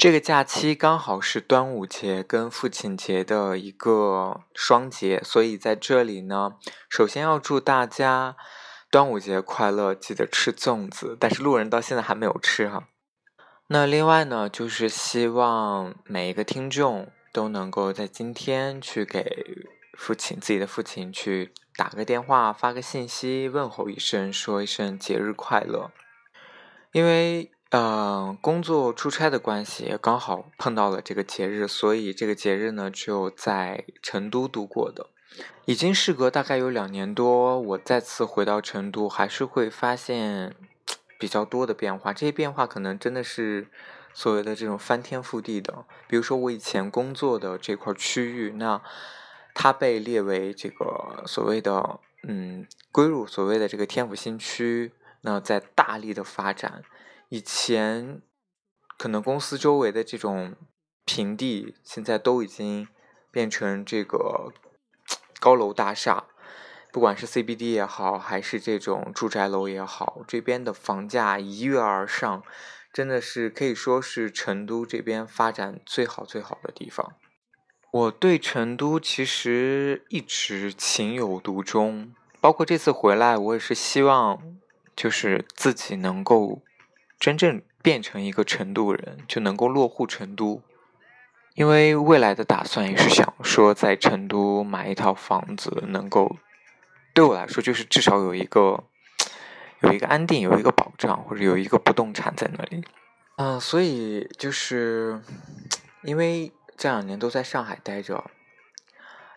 这个假期刚好是端午节跟父亲节的一个双节，所以在这里呢，首先要祝大家端午节快乐，记得吃粽子。但是路人到现在还没有吃哈。那另外呢，就是希望每一个听众都能够在今天去给父亲自己的父亲去打个电话、发个信息，问候一声，说一声节日快乐，因为。嗯，工作出差的关系，刚好碰到了这个节日，所以这个节日呢就在成都度过的。已经事隔大概有两年多，我再次回到成都，还是会发现比较多的变化。这些变化可能真的是所谓的这种翻天覆地的。比如说我以前工作的这块区域，那它被列为这个所谓的嗯归入所谓的这个天府新区，那在大力的发展。以前可能公司周围的这种平地，现在都已经变成这个高楼大厦，不管是 CBD 也好，还是这种住宅楼也好，这边的房价一跃而上，真的是可以说是成都这边发展最好最好的地方。我对成都其实一直情有独钟，包括这次回来，我也是希望就是自己能够。真正变成一个成都人，就能够落户成都，因为未来的打算也是想说在成都买一套房子，能够对我来说就是至少有一个有一个安定，有一个保障，或者有一个不动产在那里。嗯，所以就是因为这两年都在上海待着，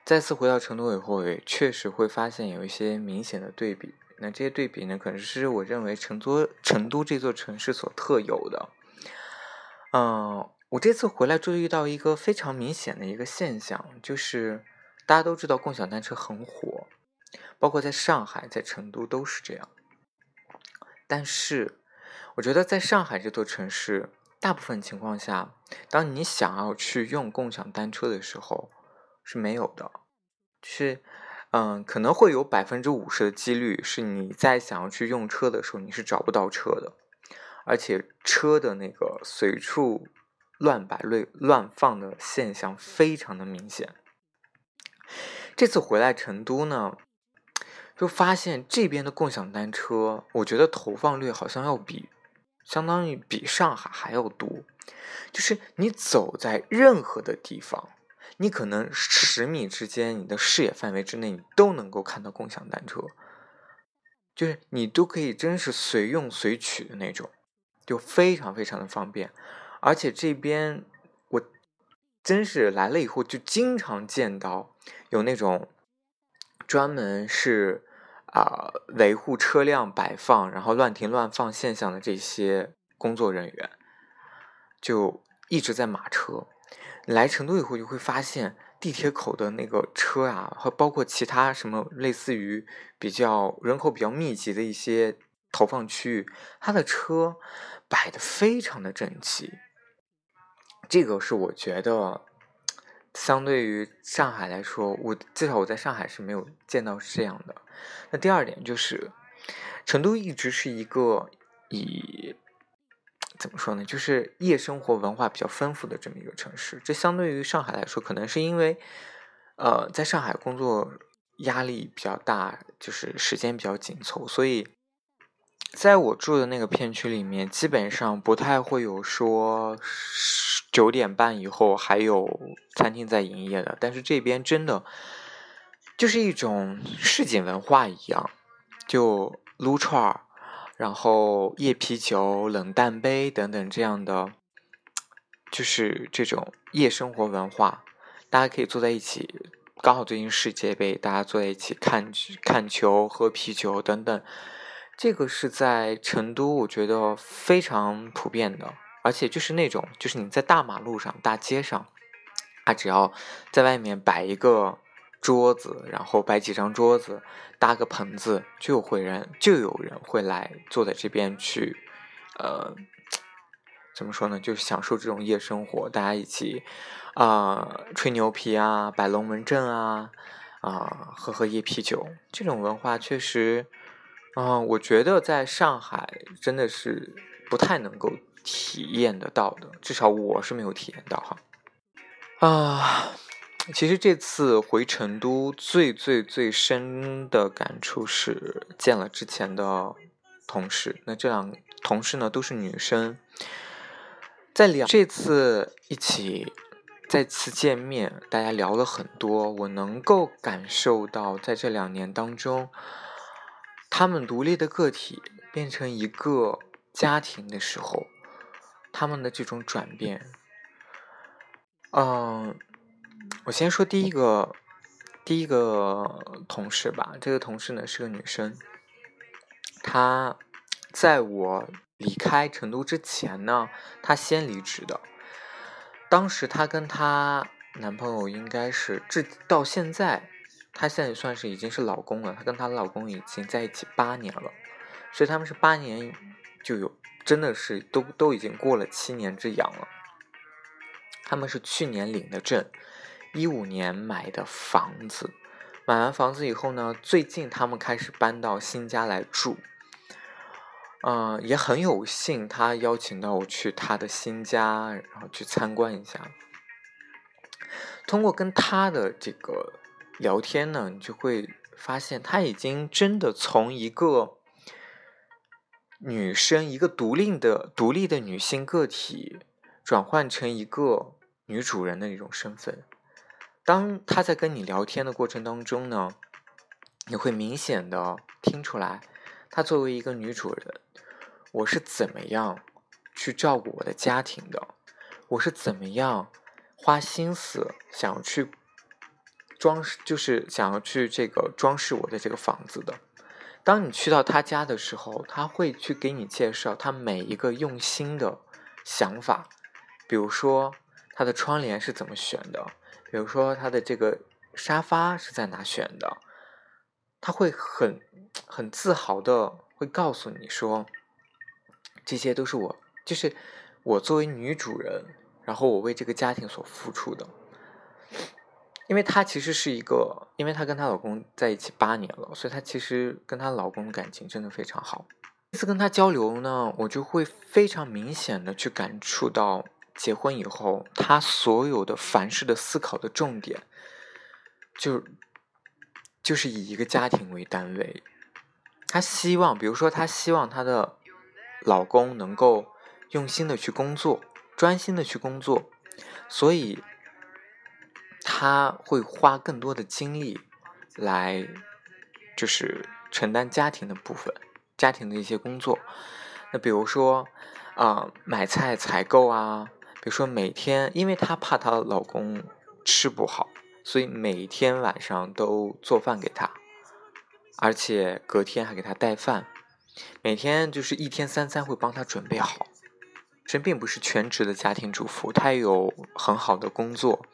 再次回到成都以后，也确实会发现有一些明显的对比。那这些对比呢，可能是我认为成都成都这座城市所特有的。嗯，我这次回来注意到一个非常明显的一个现象，就是大家都知道共享单车很火，包括在上海、在成都都是这样。但是，我觉得在上海这座城市，大部分情况下，当你想要去用共享单车的时候，是没有的，是。嗯，可能会有百分之五十的几率是你在想要去用车的时候，你是找不到车的，而且车的那个随处乱摆、乱乱放的现象非常的明显。这次回来成都呢，就发现这边的共享单车，我觉得投放率好像要比，相当于比上海还要多，就是你走在任何的地方。你可能十米之间，你的视野范围之内，你都能够看到共享单车，就是你都可以真是随用随取的那种，就非常非常的方便。而且这边我真是来了以后，就经常见到有那种专门是啊维护车辆摆放然后乱停乱放现象的这些工作人员，就一直在码车。来成都以后，就会发现地铁口的那个车啊，和包括其他什么类似于比较人口比较密集的一些投放区域，它的车摆的非常的整齐。这个是我觉得，相对于上海来说，我至少我在上海是没有见到是这样的。那第二点就是，成都一直是一个以。怎么说呢？就是夜生活文化比较丰富的这么一个城市。这相对于上海来说，可能是因为，呃，在上海工作压力比较大，就是时间比较紧凑，所以在我住的那个片区里面，基本上不太会有说九点半以后还有餐厅在营业的。但是这边真的就是一种市井文化一样，就撸串儿。然后夜啤酒、冷淡杯等等这样的，就是这种夜生活文化，大家可以坐在一起，刚好最近世界杯，大家坐在一起看看球、喝啤酒等等，这个是在成都我觉得非常普遍的，而且就是那种，就是你在大马路上、大街上，他只要在外面摆一个桌子，然后摆几张桌子，搭个棚子，就会人就有人会来坐在这边去，呃。怎么说呢？就享受这种夜生活，大家一起啊吹牛皮啊，摆龙门阵啊，啊喝喝夜啤酒，这种文化确实，啊，我觉得在上海真的是不太能够体验得到的，至少我是没有体验到哈。啊，其实这次回成都最最最深的感触是见了之前的同事，那这两同事呢都是女生。在两这次一起再次见面，大家聊了很多。我能够感受到，在这两年当中，他们独立的个体变成一个家庭的时候，他们的这种转变。嗯，我先说第一个，第一个同事吧。这个同事呢是个女生，她在我。离开成都之前呢，她先离职的。当时她跟她男朋友应该是至到现在，她现在算是已经是老公了。她跟她老公已经在一起八年了，所以他们是八年就有，真的是都都已经过了七年之痒了。他们是去年领的证，一五年买的房子，买完房子以后呢，最近他们开始搬到新家来住。嗯，也很有幸，他邀请到我去他的新家，然后去参观一下。通过跟他的这个聊天呢，你就会发现，他已经真的从一个女生，一个独立的、独立的女性个体，转换成一个女主人的那种身份。当他在跟你聊天的过程当中呢，你会明显的听出来，他作为一个女主人。我是怎么样去照顾我的家庭的？我是怎么样花心思想要去装饰，就是想要去这个装饰我的这个房子的？当你去到他家的时候，他会去给你介绍他每一个用心的想法，比如说他的窗帘是怎么选的，比如说他的这个沙发是在哪选的，他会很很自豪的会告诉你说。这些都是我，就是我作为女主人，然后我为这个家庭所付出的。因为她其实是一个，因为她跟她老公在一起八年了，所以她其实跟她老公的感情真的非常好。这次跟她交流呢，我就会非常明显的去感触到，结婚以后，她所有的凡事的思考的重点，就就是以一个家庭为单位。她希望，比如说，她希望她的。老公能够用心的去工作，专心的去工作，所以他会花更多的精力来，就是承担家庭的部分，家庭的一些工作。那比如说啊，买菜采购啊，比如说每天，因为她怕她老公吃不好，所以每天晚上都做饭给他，而且隔天还给他带饭。每天就是一天三餐会帮他准备好，这并不是全职的家庭主妇，她有很好的工作，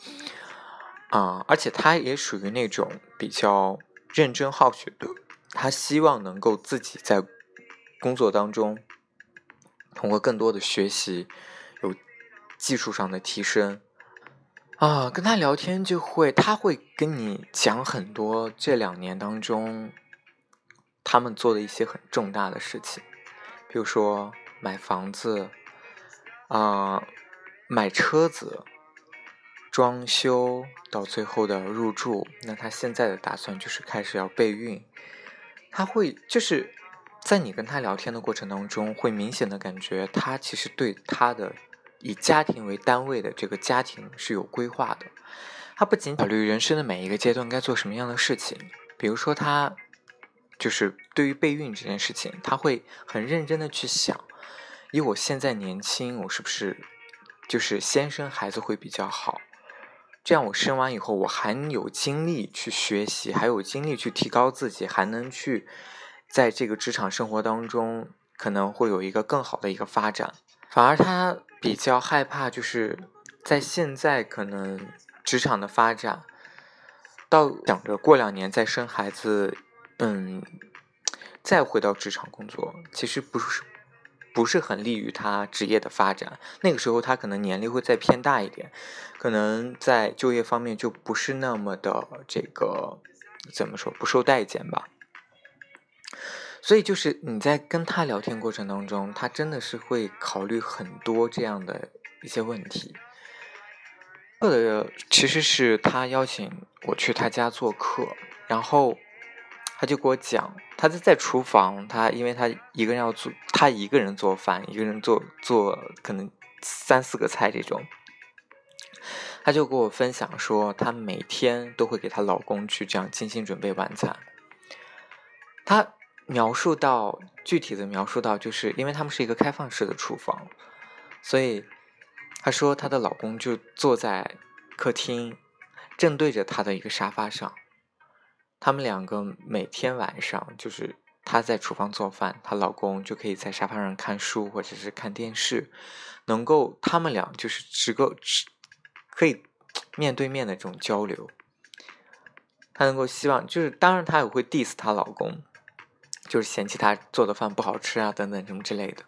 啊，而且她也属于那种比较认真好学的，她希望能够自己在工作当中通过更多的学习，技术上的提升，啊，跟他聊天就会，他会跟你讲很多这两年当中。他们做的一些很重大的事情，比如说买房子，啊，买车子，装修，到最后的入住。那他现在的打算就是开始要备孕。他会就是在你跟他聊天的过程当中，会明显的感觉他其实对他的以家庭为单位的这个家庭是有规划的。他不仅考虑人生的每一个阶段该做什么样的事情，比如说他。就是对于备孕这件事情，他会很认真的去想，以我现在年轻，我是不是就是先生孩子会比较好。这样我生完以后，我还有精力去学习，还有精力去提高自己，还能去在这个职场生活当中可能会有一个更好的一个发展。反而他比较害怕，就是在现在可能职场的发展，到想着过两年再生孩子，嗯，再回到职场工作，其实不是。不是很利于他职业的发展，那个时候他可能年龄会再偏大一点，可能在就业方面就不是那么的这个怎么说不受待见吧。所以就是你在跟他聊天过程当中，他真的是会考虑很多这样的一些问题。呃，其实是他邀请我去他家做客，然后。他就给我讲，他在在厨房，他因为他一个人要做，他一个人做饭，一个人做做可能三四个菜这种，他就给我分享说，他每天都会给她老公去这样精心准备晚餐。他描述到具体的描述到，就是因为他们是一个开放式的厨房，所以她说她的老公就坐在客厅，正对着她的一个沙发上。他们两个每天晚上就是她在厨房做饭，她老公就可以在沙发上看书或者是看电视，能够他们俩就是只够只可以面对面的这种交流。她能够希望就是，当然她也会 diss 她老公，就是嫌弃他做的饭不好吃啊等等什么之类的。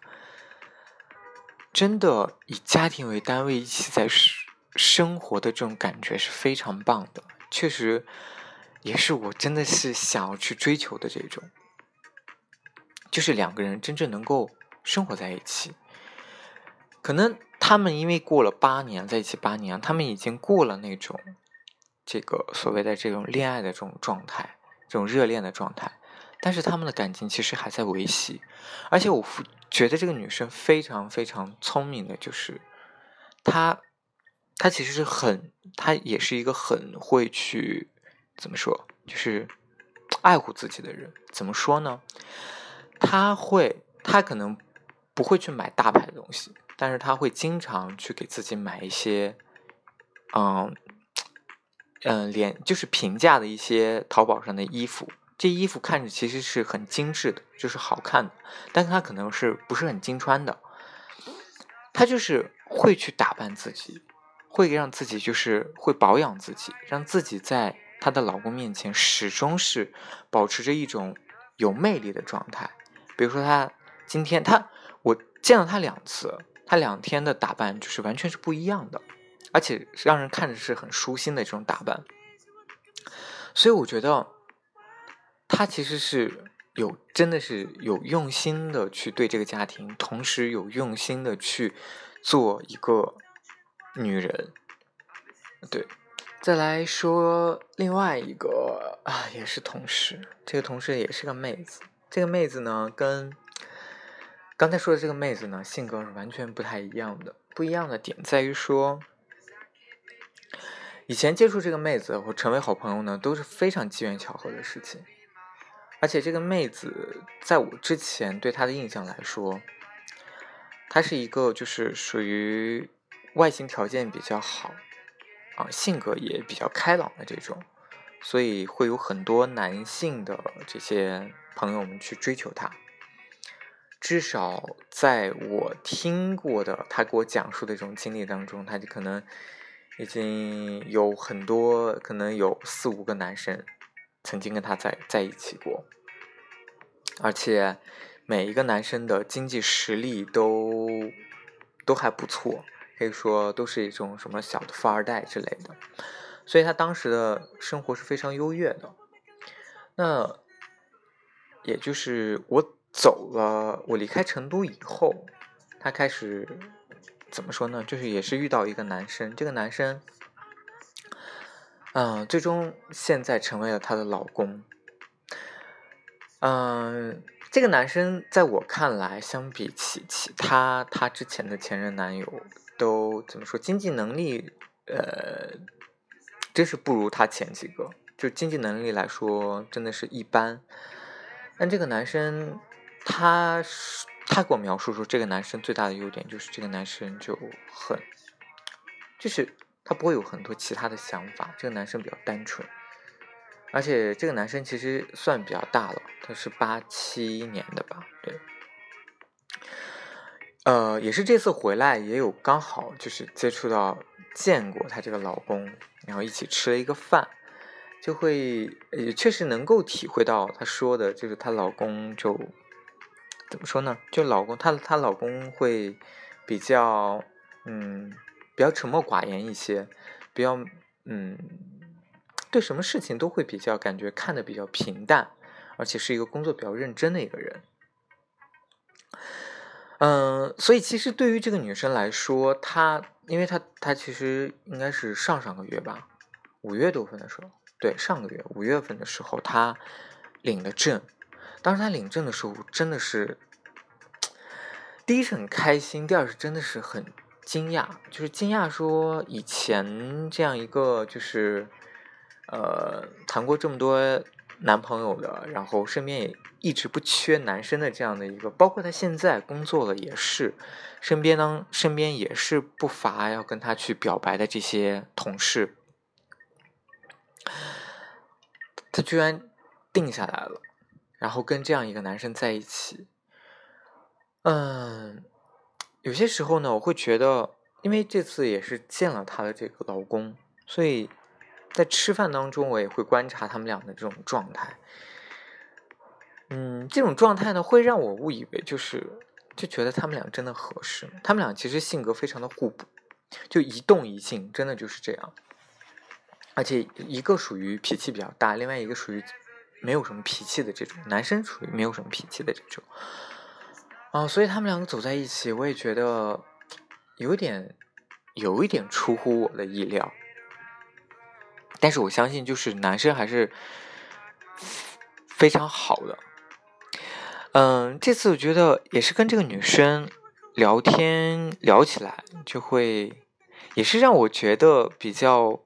真的以家庭为单位一起在生活的这种感觉是非常棒的，确实。也是我真的是想要去追求的这种，就是两个人真正能够生活在一起。可能他们因为过了八年在一起八年，他们已经过了那种这个所谓的这种恋爱的这种状态，这种热恋的状态，但是他们的感情其实还在维系。而且我觉得这个女生非常非常聪明的，就是她，她其实是很，她也是一个很会去。怎么说？就是爱护自己的人，怎么说呢？他会，他可能不会去买大牌的东西，但是他会经常去给自己买一些，嗯嗯，连就是平价的一些淘宝上的衣服。这衣服看着其实是很精致的，就是好看的，但是他可能是不是很经穿的。他就是会去打扮自己，会让自己就是会保养自己，让自己在。她的老公面前始终是保持着一种有魅力的状态。比如说，她今天她我见了她两次，她两天的打扮就是完全是不一样的，而且让人看着是很舒心的这种打扮。所以我觉得她其实是有真的是有用心的去对这个家庭，同时有用心的去做一个女人，对。再来说另外一个啊，也是同事，这个同事也是个妹子。这个妹子呢，跟刚才说的这个妹子呢，性格是完全不太一样的。不一样的点在于说，以前接触这个妹子或成为好朋友呢，都是非常机缘巧合的事情。而且这个妹子在我之前对她的印象来说，她是一个就是属于外形条件比较好。啊，性格也比较开朗的这种，所以会有很多男性的这些朋友们去追求她。至少在我听过的他给我讲述的这种经历当中，他就可能已经有很多，可能有四五个男生曾经跟他在在一起过，而且每一个男生的经济实力都都还不错。可以说都是一种什么小的富二代之类的，所以他当时的生活是非常优越的。那也就是我走了，我离开成都以后，他开始怎么说呢？就是也是遇到一个男生，这个男生，嗯，最终现在成为了她的老公。嗯，这个男生在我看来，相比起其他他之前的前任男友。都怎么说？经济能力，呃，真是不如他前几个。就经济能力来说，真的是一般。但这个男生，他他给我描述说，这个男生最大的优点就是这个男生就很就是他不会有很多其他的想法。这个男生比较单纯，而且这个男生其实算比较大了，他是八七年的吧？对。呃，也是这次回来也有刚好就是接触到见过她这个老公，然后一起吃了一个饭，就会也确实能够体会到她说的，就是她老公就怎么说呢？就老公她她老公会比较嗯比较沉默寡言一些，比较嗯对什么事情都会比较感觉看的比较平淡，而且是一个工作比较认真的一个人。嗯，所以其实对于这个女生来说，她，因为她，她其实应该是上上个月吧，五月多份的时候，对，上个月五月份的时候，她领了证。当时她领证的时候，真的是，第一是很开心，第二是真的是很惊讶，就是惊讶说以前这样一个就是，呃，谈过这么多。男朋友的，然后身边也一直不缺男生的这样的一个，包括他现在工作了也是，身边呢身边也是不乏要跟他去表白的这些同事，他居然定下来了，然后跟这样一个男生在一起，嗯，有些时候呢，我会觉得，因为这次也是见了她的这个老公，所以。在吃饭当中，我也会观察他们俩的这种状态。嗯，这种状态呢，会让我误以为就是就觉得他们俩真的合适。他们俩其实性格非常的互补，就一动一静，真的就是这样。而且一个属于脾气比较大，另外一个属于没有什么脾气的这种男生，属于没有什么脾气的这种。啊，所以他们两个走在一起，我也觉得有点有一点出乎我的意料。但是我相信，就是男生还是非常好的。嗯，这次我觉得也是跟这个女生聊天聊起来，就会也是让我觉得比较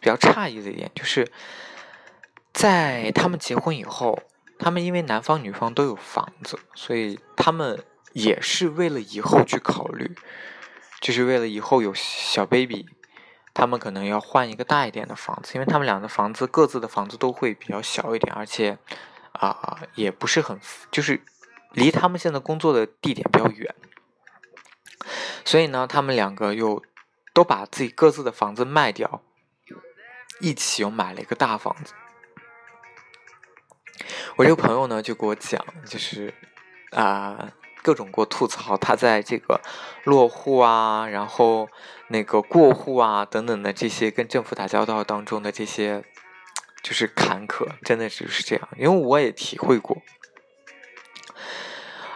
比较诧异的一点，就是在他们结婚以后，他们因为男方女方都有房子，所以他们也是为了以后去考虑，就是为了以后有小 baby。他们可能要换一个大一点的房子，因为他们俩的房子各自的房子都会比较小一点，而且啊也不是很，就是离他们现在工作的地点比较远，所以呢，他们两个又都把自己各自的房子卖掉，一起又买了一个大房子。我这个朋友呢就给我讲，就是啊。各种过吐槽，他在这个落户啊，然后那个过户啊等等的这些跟政府打交道当中的这些，就是坎坷，真的就是这样。因为我也体会过，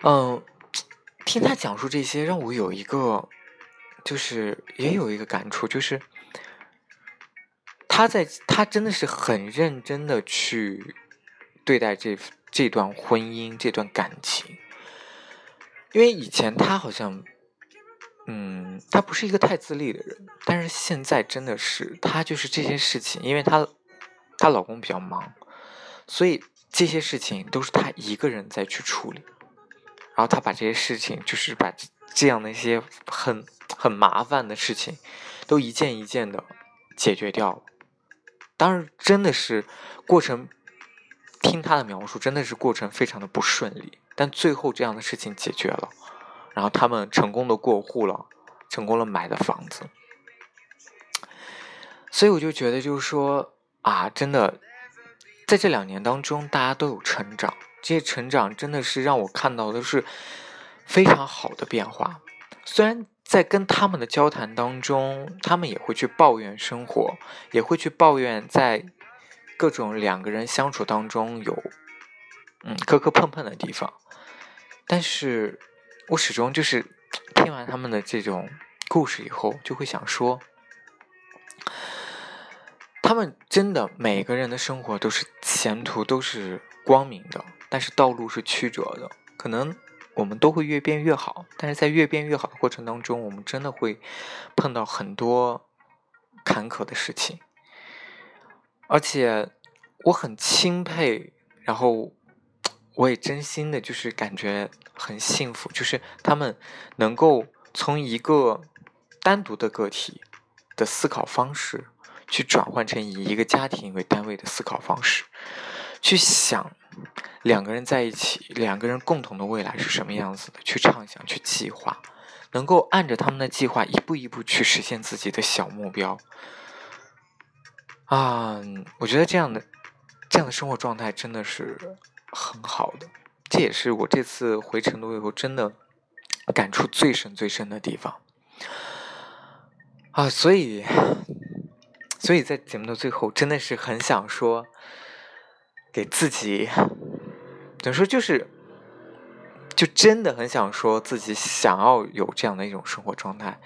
嗯，听他讲述这些，让我有一个，就是也有一个感触，就是他在他真的是很认真的去对待这这段婚姻，这段感情。因为以前她好像，嗯，她不是一个太自立的人，但是现在真的是，她就是这些事情，因为她她老公比较忙，所以这些事情都是她一个人在去处理，然后她把这些事情，就是把这样的一些很很麻烦的事情，都一件一件的解决掉了。当然，真的是过程，听他的描述，真的是过程非常的不顺利。但最后这样的事情解决了，然后他们成功的过户了，成功了买的房子，所以我就觉得就是说啊，真的在这两年当中，大家都有成长，这些成长真的是让我看到的是非常好的变化。虽然在跟他们的交谈当中，他们也会去抱怨生活，也会去抱怨在各种两个人相处当中有嗯磕磕碰碰的地方。但是，我始终就是听完他们的这种故事以后，就会想说，他们真的每个人的生活都是前途都是光明的，但是道路是曲折的。可能我们都会越变越好，但是在越变越好的过程当中，我们真的会碰到很多坎坷的事情。而且，我很钦佩，然后。我也真心的，就是感觉很幸福，就是他们能够从一个单独的个体，的思考方式，去转换成以一个家庭为单位的思考方式，去想两个人在一起，两个人共同的未来是什么样子的，去畅想，去计划，能够按着他们的计划一步一步去实现自己的小目标。啊，我觉得这样的这样的生活状态真的是很好的，这也是我这次回成都以后真的感触最深最深的地方。啊，所以，所以在节目的最后，真的是很想说，给自己，怎么说，就是，就真的很想说自己想要有这样的一种生活状态。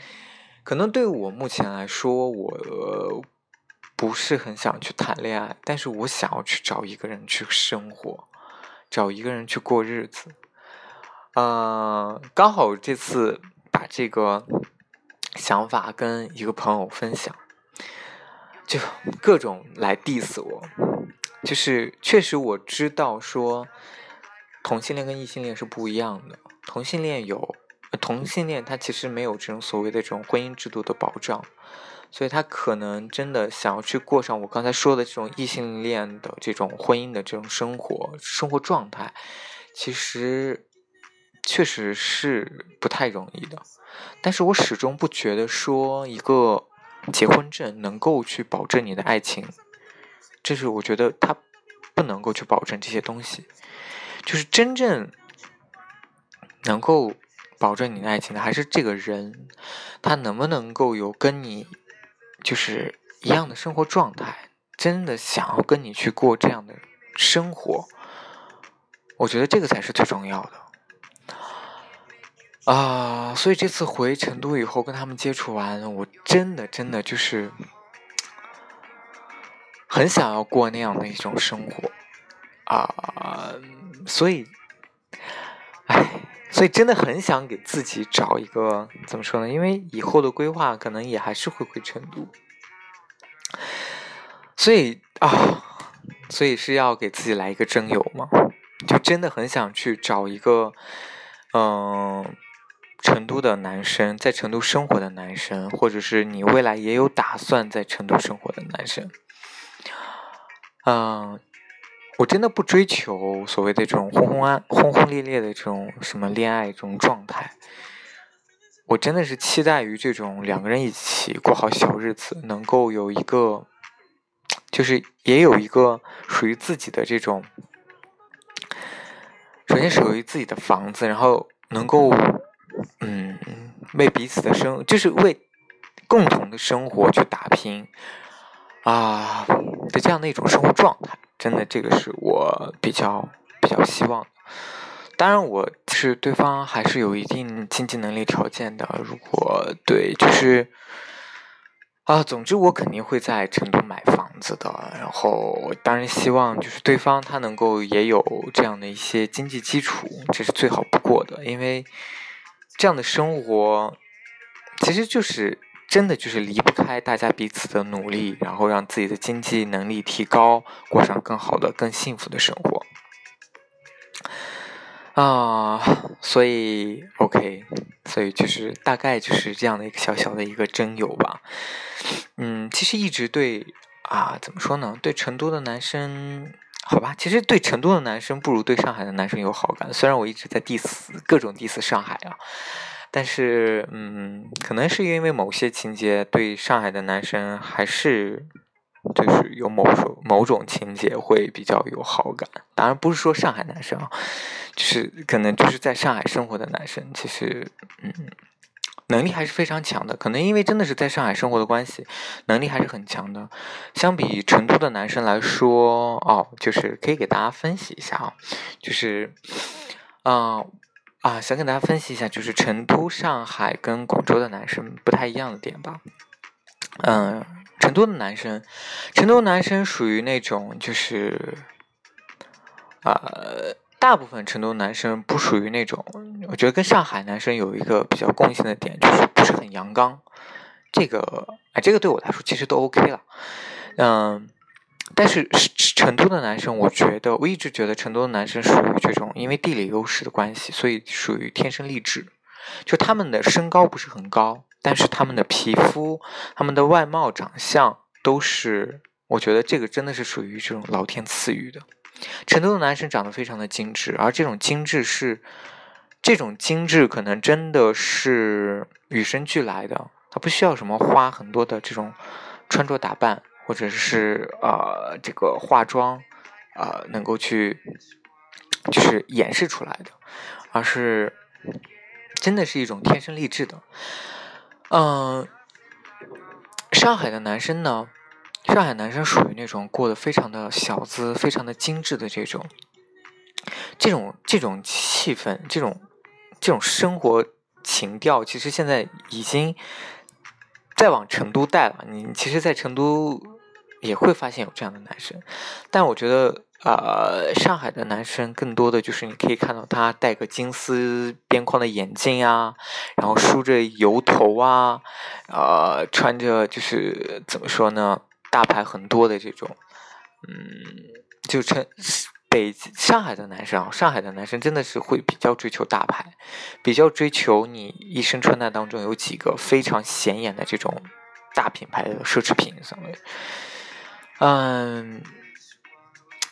可能对我目前来说，我不是很想去谈恋爱，但是我想要去找一个人去生活，找一个人去过日子。嗯，刚好这次把这个。想法跟一个朋友分享，就各种来 diss 我，就是确实我知道说同性恋跟异性恋是不一样的，同性恋有同性恋，他其实没有这种所谓的这种婚姻制度的保障，所以他可能真的想要去过上我刚才说的这种异性恋的这种婚姻的这种生活生活状态，其实确实是不太容易的。但是我始终不觉得说一个结婚证能够去保证你的爱情，这是我觉得他不能够去保证这些东西。就是真正能够保证你的爱情的，还是这个人，他能不能够有跟你就是一样的生活状态，真的想要跟你去过这样的生活，我觉得这个才是最重要的。啊，所以这次回成都以后跟他们接触完，我真的真的就是很想要过那样的一种生活啊，所以，所以真的很想给自己找一个怎么说呢？因为以后的规划可能也还是会回成都，所以啊，所以是要给自己来一个征友吗？就真的很想去找一个，嗯。成都的男生，在成都生活的男生，或者是你未来也有打算在成都生活的男生，嗯，我真的不追求所谓的这种轰轰安、轰轰烈烈的这种什么恋爱这种状态，我真的是期待于这种两个人一起过好小日子，能够有一个，就是也有一个属于自己的这种，首先属于自己的房子，然后能够。嗯，为彼此的生，就是为共同的生活去打拼啊的这样的一种生活状态，真的，这个是我比较比较希望的。当然，我是对方还是有一定经济能力条件的。如果对，就是啊，总之我肯定会在成都买房子的。然后，当然希望就是对方他能够也有这样的一些经济基础，这是最好不过的，因为。这样的生活，其实就是真的就是离不开大家彼此的努力，然后让自己的经济能力提高，过上更好的、更幸福的生活。啊，所以 OK，所以就是大概就是这样的一个小小的一个真友吧。嗯，其实一直对啊，怎么说呢？对成都的男生。好吧，其实对成都的男生不如对上海的男生有好感。虽然我一直在 diss 各种 diss 上海啊，但是嗯，可能是因为某些情节，对上海的男生还是就是有某种某种情节会比较有好感。当然不是说上海男生啊，就是可能就是在上海生活的男生，其实嗯。能力还是非常强的，可能因为真的是在上海生活的关系，能力还是很强的。相比成都的男生来说，哦，就是可以给大家分析一下啊，就是，嗯啊，想给大家分析一下，就是成都、上海跟广州的男生不太一样的点吧。嗯，成都的男生，成都男生属于那种就是，呃。大部分成都男生不属于那种，我觉得跟上海男生有一个比较共性的点，就是不是很阳刚。这个，哎，这个对我来说其实都 OK 了。嗯，但是是成都的男生，我觉得我一直觉得成都的男生属于这种，因为地理优势的关系，所以属于天生丽质。就他们的身高不是很高。但是他们的皮肤、他们的外貌、长相都是，我觉得这个真的是属于这种老天赐予的。成都的男生长得非常的精致，而这种精致是，这种精致可能真的是与生俱来的，他不需要什么花很多的这种穿着打扮，或者是呃这个化妆，呃能够去就是掩饰出来的，而是真的是一种天生丽质的。嗯，上海的男生呢，上海男生属于那种过得非常的小资、非常的精致的这种，这种这种气氛、这种这种生活情调，其实现在已经在往成都带了。你其实，在成都也会发现有这样的男生，但我觉得。呃，上海的男生更多的就是你可以看到他戴个金丝边框的眼镜啊，然后梳着油头啊，呃，穿着就是怎么说呢，大牌很多的这种，嗯，就成北上海的男生啊，上海的男生真的是会比较追求大牌，比较追求你一身穿戴当中有几个非常显眼的这种大品牌的奢侈品什么的，嗯。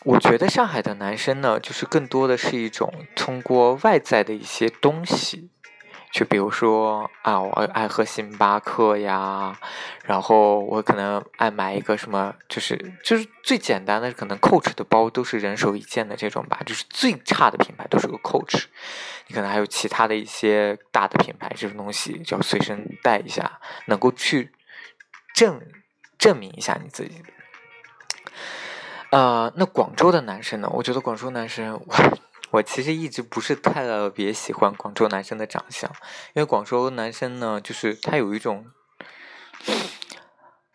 我觉得上海的男生呢，就是更多的是一种通过外在的一些东西，就比如说啊，我爱喝星巴克呀，然后我可能爱买一个什么，就是就是最简单的，可能 Coach 的包都是人手一件的这种吧，就是最差的品牌都是个 Coach，你可能还有其他的一些大的品牌这种东西，就要随身带一下，能够去证证明一下你自己。呃，那广州的男生呢？我觉得广州男生，我 我其实一直不是特别喜欢广州男生的长相，因为广州男生呢，就是他有一种，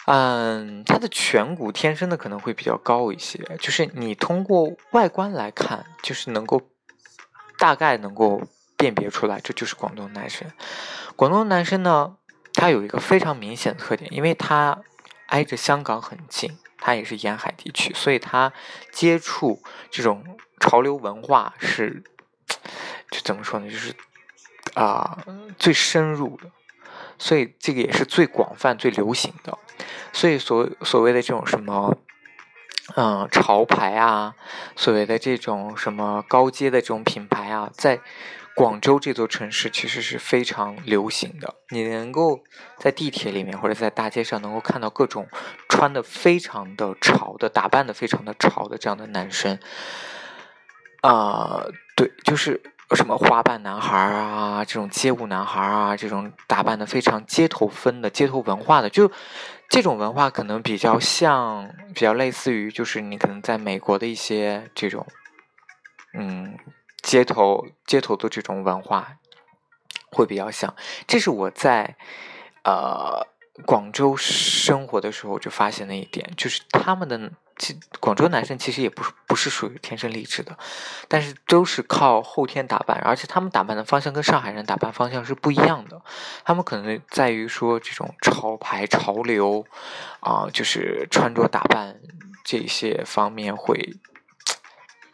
嗯，他的颧骨天生的可能会比较高一些，就是你通过外观来看，就是能够大概能够辨别出来，这就是广东男生。广东男生呢，他有一个非常明显的特点，因为他挨着香港很近。它也是沿海地区，所以它接触这种潮流文化是，就怎么说呢？就是啊，最深入的，所以这个也是最广泛、最流行的。所以所所谓的这种什么，嗯，潮牌啊，所谓的这种什么高阶的这种品牌啊，在。广州这座城市其实是非常流行的，你能够在地铁里面或者在大街上能够看到各种穿的非常的潮的、打扮的非常的潮的这样的男生，啊，对，就是什么花瓣男孩啊，这种街舞男孩啊，这种打扮的非常街头风的、街头文化的，就这种文化可能比较像，比较类似于就是你可能在美国的一些这种，嗯。街头街头的这种文化会比较像，这是我在呃广州生活的时候就发现了一点，就是他们的其广州男生其实也不是不是属于天生丽质的，但是都是靠后天打扮，而且他们打扮的方向跟上海人打扮方向是不一样的，他们可能在于说这种潮牌潮流啊，就是穿着打扮这些方面会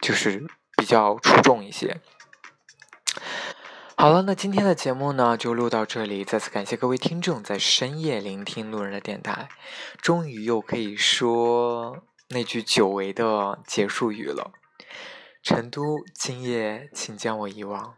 就是。比较出众一些。好了，那今天的节目呢就录到这里。再次感谢各位听众在深夜聆听路人的电台，终于又可以说那句久违的结束语了。成都，今夜请将我遗忘。